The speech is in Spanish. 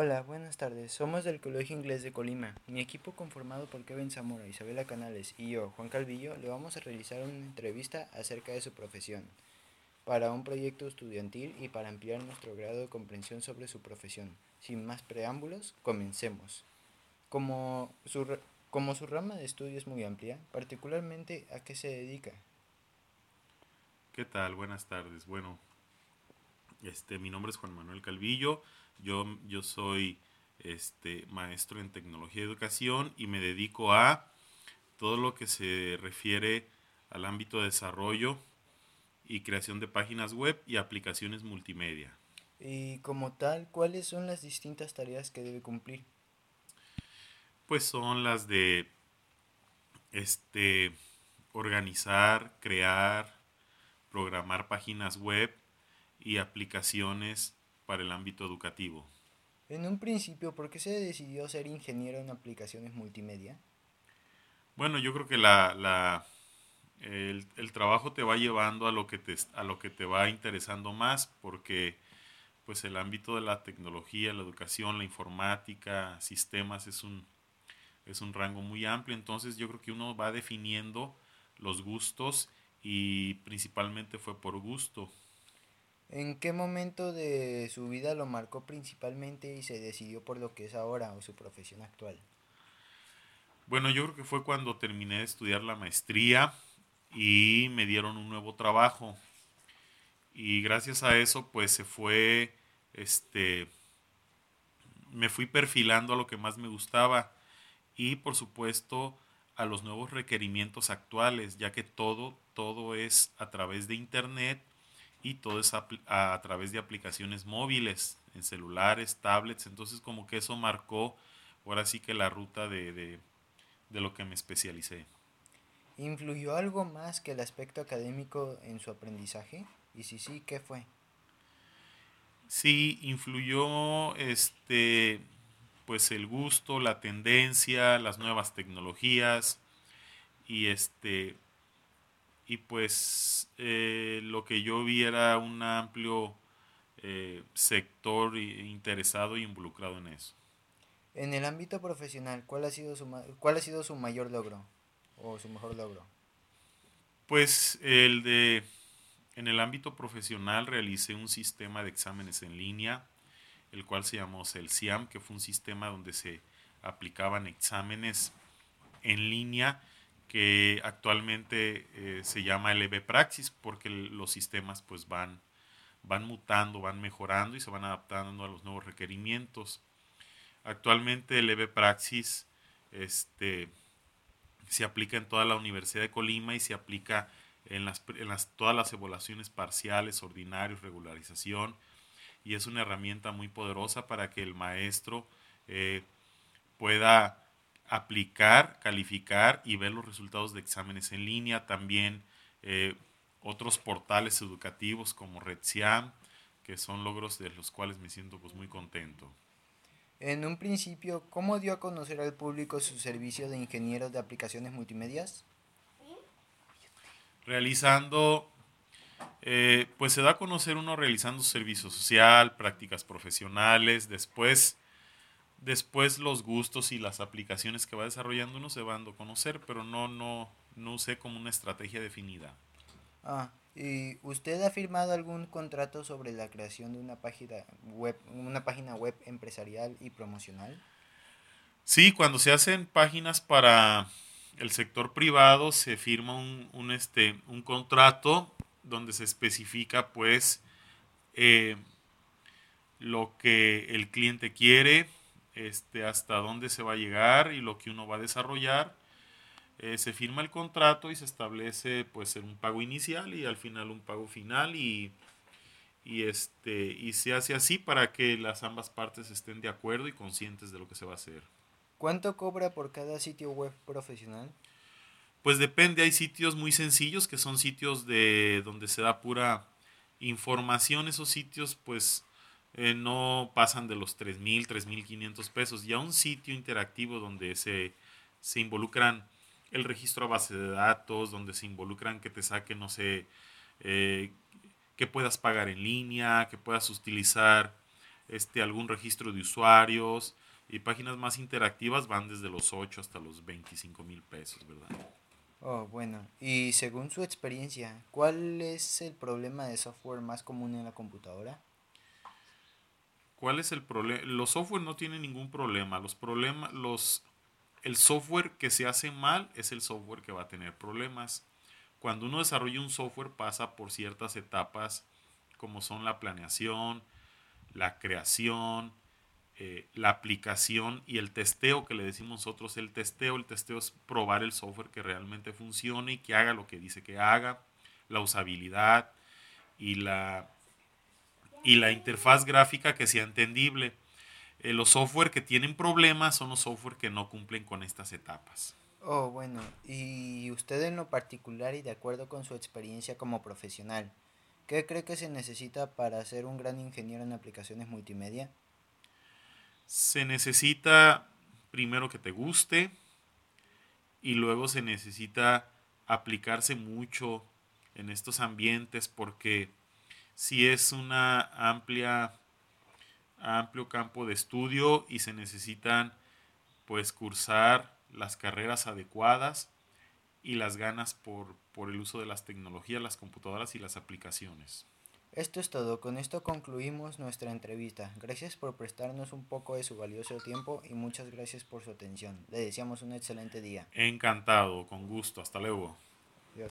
Hola, buenas tardes. Somos del Colegio Inglés de Colima. Mi equipo conformado por Kevin Zamora, Isabela Canales y yo, Juan Calvillo, le vamos a realizar una entrevista acerca de su profesión, para un proyecto estudiantil y para ampliar nuestro grado de comprensión sobre su profesión. Sin más preámbulos, comencemos. Como su, como su rama de estudio es muy amplia, particularmente a qué se dedica. ¿Qué tal? Buenas tardes. Bueno, este, mi nombre es Juan Manuel Calvillo. Yo, yo soy este, maestro en tecnología y educación y me dedico a todo lo que se refiere al ámbito de desarrollo y creación de páginas web y aplicaciones multimedia. Y como tal, ¿cuáles son las distintas tareas que debe cumplir? Pues son las de este organizar, crear, programar páginas web y aplicaciones para el ámbito educativo. En un principio, ¿por qué se decidió ser ingeniero en aplicaciones multimedia? Bueno, yo creo que la, la el, el, trabajo te va llevando a lo que te, a lo que te va interesando más, porque pues el ámbito de la tecnología, la educación, la informática, sistemas es un, es un rango muy amplio, entonces yo creo que uno va definiendo los gustos y principalmente fue por gusto. ¿En qué momento de su vida lo marcó principalmente y se decidió por lo que es ahora o su profesión actual? Bueno, yo creo que fue cuando terminé de estudiar la maestría y me dieron un nuevo trabajo. Y gracias a eso, pues se fue, este, me fui perfilando a lo que más me gustaba y por supuesto a los nuevos requerimientos actuales, ya que todo, todo es a través de Internet y todo es a, través de aplicaciones móviles, en celulares, tablets, entonces como que eso marcó ahora sí que la ruta de, de, de lo que me especialicé. ¿Influyó algo más que el aspecto académico en su aprendizaje? Y si sí, ¿qué fue? Sí, influyó este pues el gusto, la tendencia, las nuevas tecnologías y este y pues eh, lo que yo vi era un amplio eh, sector interesado y involucrado en eso. En el ámbito profesional, ¿cuál ha sido su, cuál ha sido su mayor logro o su mejor logro? Pues el de, en el ámbito profesional realicé un sistema de exámenes en línea, el cual se llamó CELSIAM, que fue un sistema donde se aplicaban exámenes en línea que actualmente eh, se llama el Praxis porque los sistemas pues van, van mutando, van mejorando y se van adaptando a los nuevos requerimientos. Actualmente el Praxis este, se aplica en toda la Universidad de Colima y se aplica en, las, en las, todas las evaluaciones parciales, ordinarios, regularización y es una herramienta muy poderosa para que el maestro eh, pueda aplicar, calificar y ver los resultados de exámenes en línea. También eh, otros portales educativos como RedSiam, que son logros de los cuales me siento pues muy contento. En un principio, ¿cómo dio a conocer al público su servicio de ingeniero de aplicaciones multimedias? Realizando, eh, pues se da a conocer uno realizando servicio social, prácticas profesionales, después Después los gustos y las aplicaciones que va desarrollando uno se van a conocer, pero no, no, no usé como una estrategia definida. Ah, ¿y usted ha firmado algún contrato sobre la creación de una página web, una página web empresarial y promocional? Sí, cuando se hacen páginas para el sector privado se firma un, un este, un contrato donde se especifica pues eh, lo que el cliente quiere, este, hasta dónde se va a llegar y lo que uno va a desarrollar. Eh, se firma el contrato y se establece pues un pago inicial y al final un pago final y, y, este, y se hace así para que las ambas partes estén de acuerdo y conscientes de lo que se va a hacer. ¿Cuánto cobra por cada sitio web profesional? Pues depende, hay sitios muy sencillos que son sitios de donde se da pura información, esos sitios pues eh, no pasan de los 3.000, 3.500 pesos. Ya un sitio interactivo donde se, se involucran el registro a base de datos, donde se involucran que te saquen, no sé, eh, que puedas pagar en línea, que puedas utilizar este, algún registro de usuarios y páginas más interactivas van desde los 8 hasta los 25 mil pesos, ¿verdad? Oh, bueno. Y según su experiencia, ¿cuál es el problema de software más común en la computadora? ¿Cuál es el problema? Los software no tienen ningún problema. Los problemas, los, el software que se hace mal es el software que va a tener problemas. Cuando uno desarrolla un software pasa por ciertas etapas como son la planeación, la creación, eh, la aplicación y el testeo que le decimos nosotros. El testeo, el testeo es probar el software que realmente funcione y que haga lo que dice que haga, la usabilidad y la, y la interfaz gráfica que sea entendible. Eh, los software que tienen problemas son los software que no cumplen con estas etapas. Oh, bueno, y usted en lo particular y de acuerdo con su experiencia como profesional, ¿qué cree que se necesita para ser un gran ingeniero en aplicaciones multimedia? Se necesita primero que te guste y luego se necesita aplicarse mucho en estos ambientes porque si es una amplia amplio campo de estudio y se necesitan pues cursar las carreras adecuadas y las ganas por, por el uso de las tecnologías, las computadoras y las aplicaciones. Esto es todo, con esto concluimos nuestra entrevista. Gracias por prestarnos un poco de su valioso tiempo y muchas gracias por su atención. Le deseamos un excelente día. Encantado, con gusto, hasta luego.